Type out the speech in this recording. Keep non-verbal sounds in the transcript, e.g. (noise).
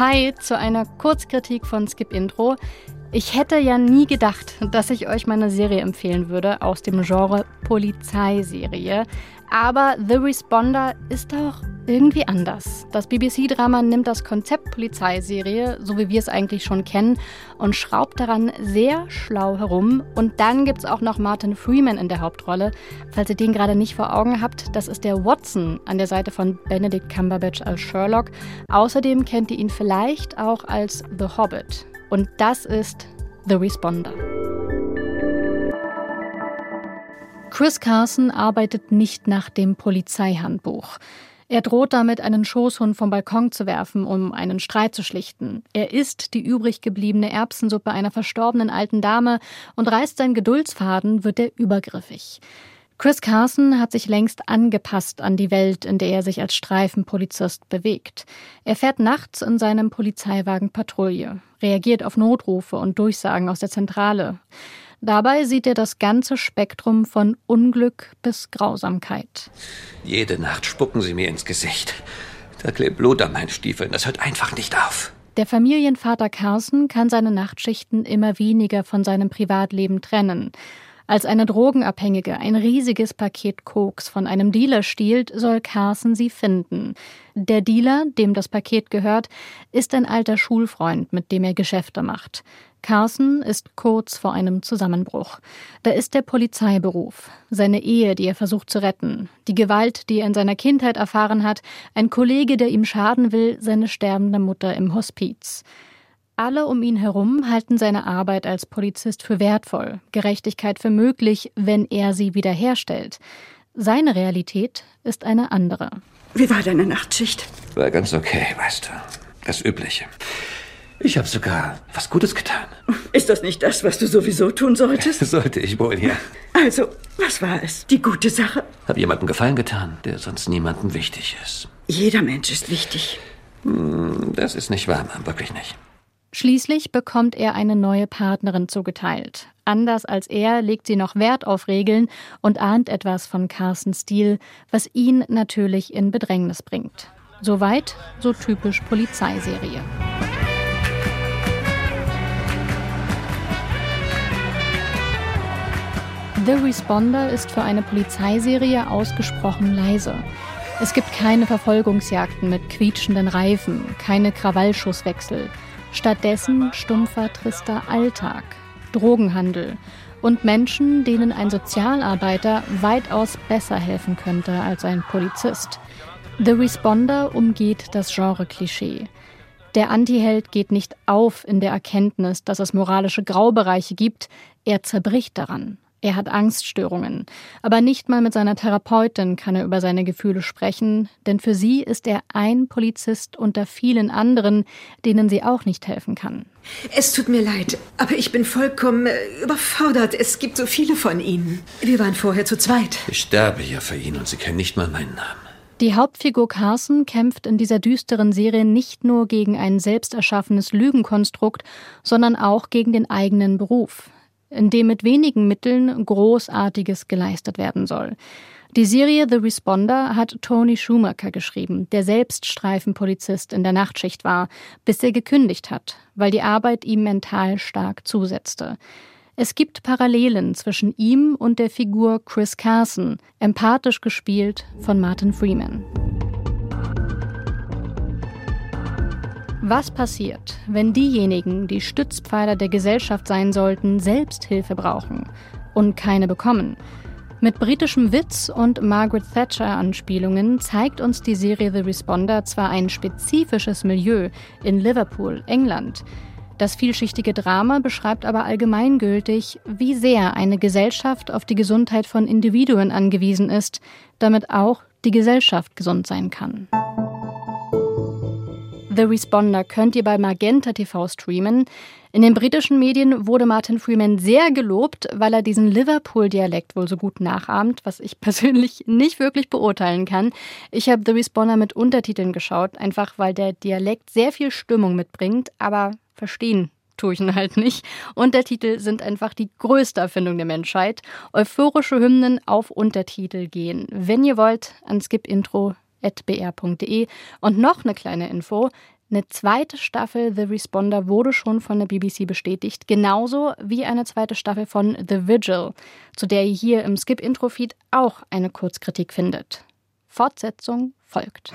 Hi zu einer Kurzkritik von Skip Intro. Ich hätte ja nie gedacht, dass ich euch meine Serie empfehlen würde aus dem Genre Polizeiserie. Aber The Responder ist doch irgendwie anders. Das BBC-Drama nimmt das Konzept Polizeiserie, so wie wir es eigentlich schon kennen, und schraubt daran sehr schlau herum. Und dann gibt es auch noch Martin Freeman in der Hauptrolle. Falls ihr den gerade nicht vor Augen habt, das ist der Watson an der Seite von Benedict Cumberbatch als Sherlock. Außerdem kennt ihr ihn vielleicht auch als The Hobbit. Und das ist The Responder. Chris Carson arbeitet nicht nach dem Polizeihandbuch. Er droht damit, einen Schoßhund vom Balkon zu werfen, um einen Streit zu schlichten. Er isst die übrig gebliebene Erbsensuppe einer verstorbenen alten Dame und reißt seinen Geduldsfaden, wird er übergriffig. Chris Carson hat sich längst angepasst an die Welt, in der er sich als Streifenpolizist bewegt. Er fährt nachts in seinem Polizeiwagen Patrouille, reagiert auf Notrufe und Durchsagen aus der Zentrale. Dabei sieht er das ganze Spektrum von Unglück bis Grausamkeit. Jede Nacht spucken sie mir ins Gesicht. Da klebt Blut an meinen Stiefeln. Das hört einfach nicht auf. Der Familienvater Carson kann seine Nachtschichten immer weniger von seinem Privatleben trennen. Als eine Drogenabhängige ein riesiges Paket Koks von einem Dealer stiehlt, soll Carson sie finden. Der Dealer, dem das Paket gehört, ist ein alter Schulfreund, mit dem er Geschäfte macht. Carson ist kurz vor einem Zusammenbruch. Da ist der Polizeiberuf, seine Ehe, die er versucht zu retten, die Gewalt, die er in seiner Kindheit erfahren hat, ein Kollege, der ihm schaden will, seine sterbende Mutter im Hospiz. Alle um ihn herum halten seine Arbeit als Polizist für wertvoll, Gerechtigkeit für möglich, wenn er sie wiederherstellt. Seine Realität ist eine andere. Wie war deine Nachtschicht? War ganz okay, weißt du. Das Übliche. Ich habe sogar was Gutes getan. Ist das nicht das, was du sowieso tun solltest? (laughs) Sollte ich wohl, ja. Also, was war es? Die gute Sache? Hab jemandem Gefallen getan, der sonst niemandem wichtig ist. Jeder Mensch ist wichtig. Hm, das ist nicht wahr, Mann, wirklich nicht. Schließlich bekommt er eine neue Partnerin zugeteilt. Anders als er legt sie noch Wert auf Regeln und ahnt etwas von Carsons Stil, was ihn natürlich in Bedrängnis bringt. Soweit, so typisch Polizeiserie. The Responder ist für eine Polizeiserie ausgesprochen leise. Es gibt keine Verfolgungsjagden mit quietschenden Reifen, keine Krawallschusswechsel. Stattdessen stumpfer, trister Alltag, Drogenhandel und Menschen, denen ein Sozialarbeiter weitaus besser helfen könnte als ein Polizist. The Responder umgeht das Genre-Klischee. Der Antiheld geht nicht auf in der Erkenntnis, dass es moralische Graubereiche gibt, er zerbricht daran. Er hat Angststörungen, aber nicht mal mit seiner Therapeutin kann er über seine Gefühle sprechen, denn für sie ist er ein Polizist unter vielen anderen, denen sie auch nicht helfen kann. Es tut mir leid, aber ich bin vollkommen äh, überfordert. Es gibt so viele von Ihnen. Wir waren vorher zu zweit. Ich sterbe hier für ihn und Sie kennen nicht mal meinen Namen. Die Hauptfigur Carson kämpft in dieser düsteren Serie nicht nur gegen ein selbst erschaffenes Lügenkonstrukt, sondern auch gegen den eigenen Beruf in dem mit wenigen Mitteln Großartiges geleistet werden soll. Die Serie The Responder hat Tony Schumacher geschrieben, der selbst Streifenpolizist in der Nachtschicht war, bis er gekündigt hat, weil die Arbeit ihm mental stark zusetzte. Es gibt Parallelen zwischen ihm und der Figur Chris Carson, empathisch gespielt von Martin Freeman. Was passiert, wenn diejenigen, die Stützpfeiler der Gesellschaft sein sollten, selbst Hilfe brauchen und keine bekommen? Mit britischem Witz und Margaret Thatcher-Anspielungen zeigt uns die Serie The Responder zwar ein spezifisches Milieu in Liverpool, England. Das vielschichtige Drama beschreibt aber allgemeingültig, wie sehr eine Gesellschaft auf die Gesundheit von Individuen angewiesen ist, damit auch die Gesellschaft gesund sein kann. The Responder könnt ihr bei Magenta TV streamen. In den britischen Medien wurde Martin Freeman sehr gelobt, weil er diesen Liverpool-Dialekt wohl so gut nachahmt, was ich (laughs) persönlich nicht wirklich beurteilen kann. Ich habe The Responder mit Untertiteln geschaut, einfach weil der Dialekt sehr viel Stimmung mitbringt, aber verstehen tue ich ihn halt nicht. Untertitel sind einfach die größte Erfindung der Menschheit. Euphorische Hymnen auf Untertitel gehen. Wenn ihr wollt, an Skip Intro br.de. Und noch eine kleine Info. Eine zweite Staffel The Responder wurde schon von der BBC bestätigt, genauso wie eine zweite Staffel von The Vigil, zu der ihr hier im Skip-Intro-Feed auch eine Kurzkritik findet. Fortsetzung folgt.